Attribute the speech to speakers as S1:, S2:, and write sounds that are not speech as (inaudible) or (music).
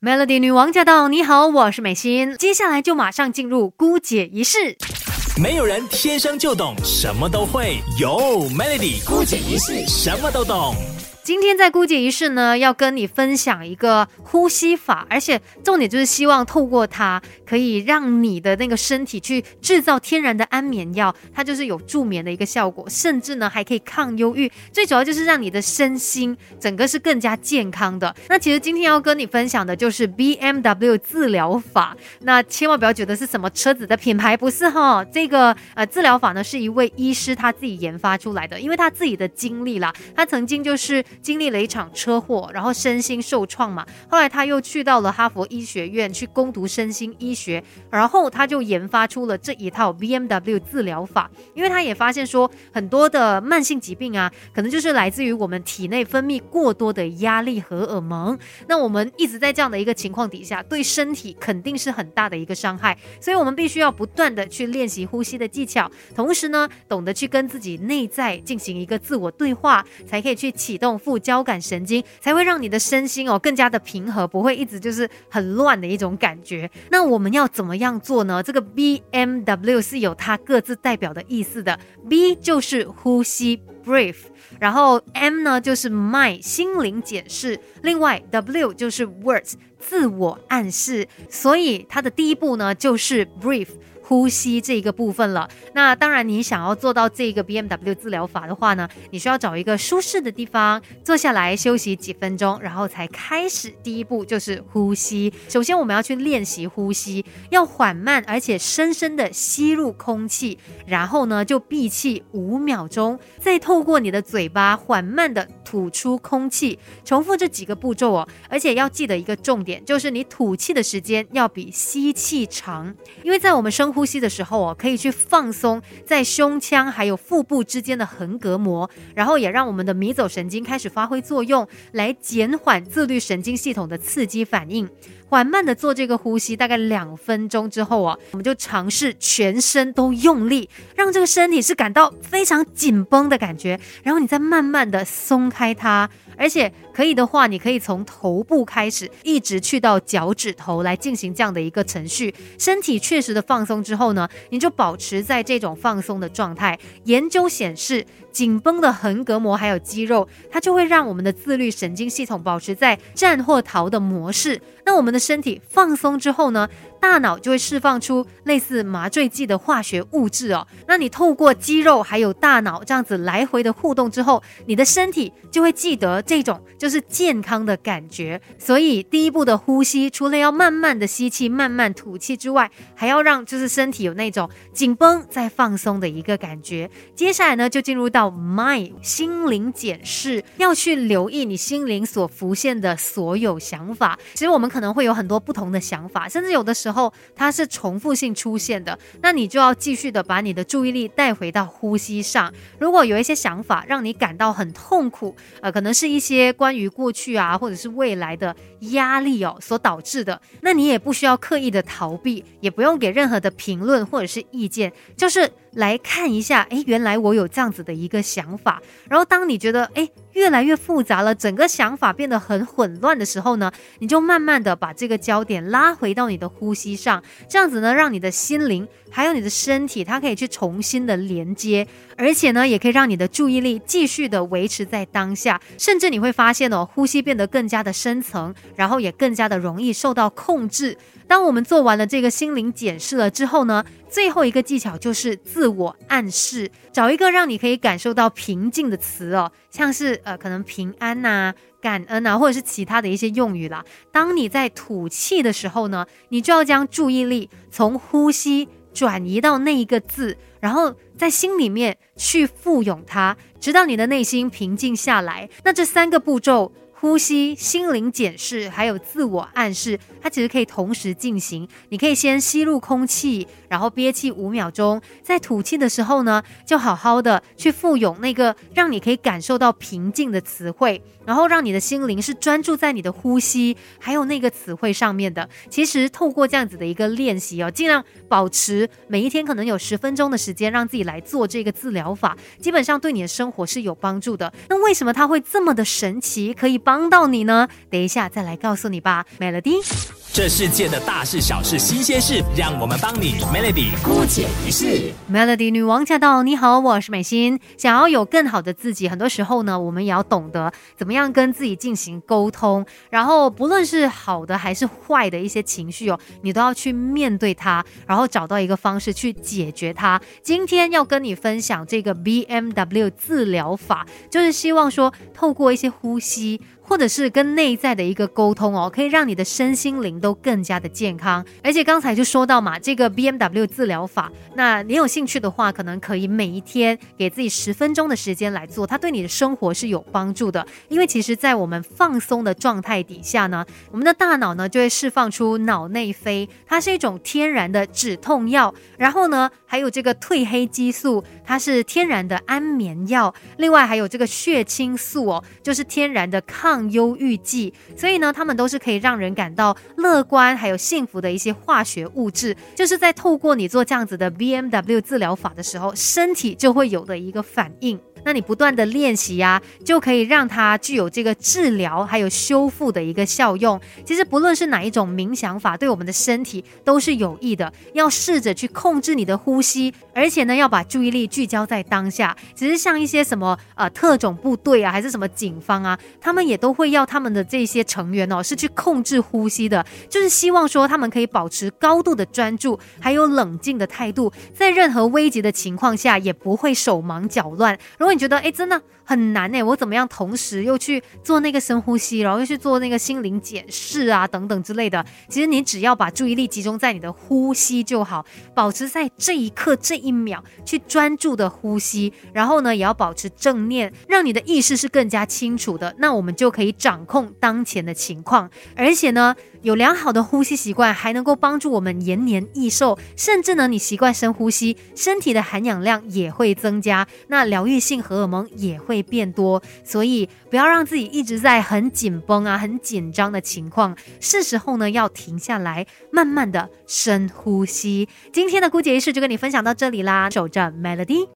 S1: Melody 女王驾到！你好，我是美心。接下来就马上进入姑姐仪式。
S2: 没有人天生就懂什么都会，有 Melody 姑姐仪式什么都懂。
S1: 今天在姑姐仪式呢，要跟你分享一个呼吸法，而且重点就是希望透过它，可以让你的那个身体去制造天然的安眠药，它就是有助眠的一个效果，甚至呢还可以抗忧郁。最主要就是让你的身心整个是更加健康的。那其实今天要跟你分享的就是 BMW 治疗法，那千万不要觉得是什么车子的品牌，不是哈。这个呃治疗法呢是一位医师他自己研发出来的，因为他自己的经历啦，他曾经就是。经历了一场车祸，然后身心受创嘛。后来他又去到了哈佛医学院去攻读身心医学，然后他就研发出了这一套 BMW 治疗法。因为他也发现说，很多的慢性疾病啊，可能就是来自于我们体内分泌过多的压力荷尔蒙。那我们一直在这样的一个情况底下，对身体肯定是很大的一个伤害。所以我们必须要不断的去练习呼吸的技巧，同时呢，懂得去跟自己内在进行一个自我对话，才可以去启动。副交感神经才会让你的身心哦更加的平和，不会一直就是很乱的一种感觉。那我们要怎么样做呢？这个 B M W 是有它各自代表的意思的。B 就是呼吸 (breath) 然后 M 呢就是 mind 心灵检视，另外 W 就是 words 自我暗示。所以它的第一步呢就是 breath。呼吸这一个部分了。那当然，你想要做到这个 BMW 治疗法的话呢，你需要找一个舒适的地方坐下来休息几分钟，然后才开始。第一步就是呼吸。首先，我们要去练习呼吸，要缓慢而且深深的吸入空气，然后呢就闭气五秒钟，再透过你的嘴巴缓慢的吐出空气。重复这几个步骤哦。而且要记得一个重点，就是你吐气的时间要比吸气长，因为在我们生活。呼吸的时候哦，可以去放松在胸腔还有腹部之间的横膈膜，然后也让我们的迷走神经开始发挥作用，来减缓自律神经系统的刺激反应。缓慢的做这个呼吸，大概两分钟之后啊，我们就尝试全身都用力，让这个身体是感到非常紧绷的感觉，然后你再慢慢的松开它。而且可以的话，你可以从头部开始，一直去到脚趾头来进行这样的一个程序。身体确实的放松之后呢，你就保持在这种放松的状态。研究显示，紧绷的横膈膜还有肌肉，它就会让我们的自律神经系统保持在战或逃的模式。那我们的身体放松之后呢？大脑就会释放出类似麻醉剂的化学物质哦。那你透过肌肉还有大脑这样子来回的互动之后，你的身体就会记得这种就是健康的感觉。所以第一步的呼吸，除了要慢慢的吸气、慢慢吐气之外，还要让就是身体有那种紧绷再放松的一个感觉。接下来呢，就进入到叫 mind 心灵检视，要去留意你心灵所浮现的所有想法。其实我们可能会有很多不同的想法，甚至有的。时候它是重复性出现的，那你就要继续的把你的注意力带回到呼吸上。如果有一些想法让你感到很痛苦，呃，可能是一些关于过去啊或者是未来的压力哦所导致的，那你也不需要刻意的逃避，也不用给任何的评论或者是意见，就是来看一下，哎，原来我有这样子的一个想法。然后当你觉得哎越来越复杂了，整个想法变得很混乱的时候呢，你就慢慢的把这个焦点拉回到你的呼吸。上，这样子呢，让你的心灵还有你的身体，它可以去重新的连接，而且呢，也可以让你的注意力继续的维持在当下，甚至你会发现哦，呼吸变得更加的深层，然后也更加的容易受到控制。当我们做完了这个心灵检视了之后呢，最后一个技巧就是自我暗示，找一个让你可以感受到平静的词哦，像是呃，可能平安呐。感恩呐，或者是其他的一些用语啦。当你在吐气的时候呢，你就要将注意力从呼吸转移到那一个字，然后在心里面去附涌它，直到你的内心平静下来。那这三个步骤。呼吸、心灵检视，还有自我暗示，它其实可以同时进行。你可以先吸入空气，然后憋气五秒钟，在吐气的时候呢，就好好的去附涌那个让你可以感受到平静的词汇，然后让你的心灵是专注在你的呼吸，还有那个词汇上面的。其实透过这样子的一个练习哦，尽量保持每一天可能有十分钟的时间，让自己来做这个治疗法，基本上对你的生活是有帮助的。那为什么它会这么的神奇，可以？帮到你呢？等一下再来告诉你吧，Melody。
S2: 这世界的大事小事新鲜事，让我们帮你 Melody 姑解一世。
S1: Melody 女王驾到！你好，我是美心。想要有更好的自己，很多时候呢，我们也要懂得怎么样跟自己进行沟通。然后，不论是好的还是坏的一些情绪哦，你都要去面对它，然后找到一个方式去解决它。今天要跟你分享这个 BMW 治疗法，就是希望说透过一些呼吸。或者是跟内在的一个沟通哦，可以让你的身心灵都更加的健康。而且刚才就说到嘛，这个 BMW 治疗法，那你有兴趣的话，可能可以每一天给自己十分钟的时间来做，它对你的生活是有帮助的。因为其实，在我们放松的状态底下呢，我们的大脑呢就会释放出脑内啡，它是一种天然的止痛药。然后呢，还有这个褪黑激素，它是天然的安眠药。另外还有这个血清素哦，就是天然的抗。忧郁剂，所以呢，他们都是可以让人感到乐观还有幸福的一些化学物质，就是在透过你做这样子的 BMW 治疗法的时候，身体就会有的一个反应。那你不断的练习呀，就可以让它具有这个治疗还有修复的一个效用。其实不论是哪一种冥想法，对我们的身体都是有益的。要试着去控制你的呼吸，而且呢，要把注意力聚焦在当下。只是像一些什么呃特种部队啊，还是什么警方啊，他们也都会要他们的这些成员哦，是去控制呼吸的，就是希望说他们可以保持高度的专注，还有冷静的态度，在任何危急的情况下也不会手忙脚乱。如果你觉得哎，真的很难哎，我怎么样同时又去做那个深呼吸，然后又去做那个心灵检视啊，等等之类的。其实你只要把注意力集中在你的呼吸就好，保持在这一刻这一秒去专注的呼吸，然后呢，也要保持正念，让你的意识是更加清楚的。那我们就可以掌控当前的情况，而且呢。有良好的呼吸习惯，还能够帮助我们延年益寿。甚至呢，你习惯深呼吸，身体的含氧量也会增加，那疗愈性荷尔蒙也会变多。所以不要让自己一直在很紧绷啊、很紧张的情况，是时候呢要停下来，慢慢的深呼吸。今天的姑姐仪式就跟你分享到这里啦，守着 Melody。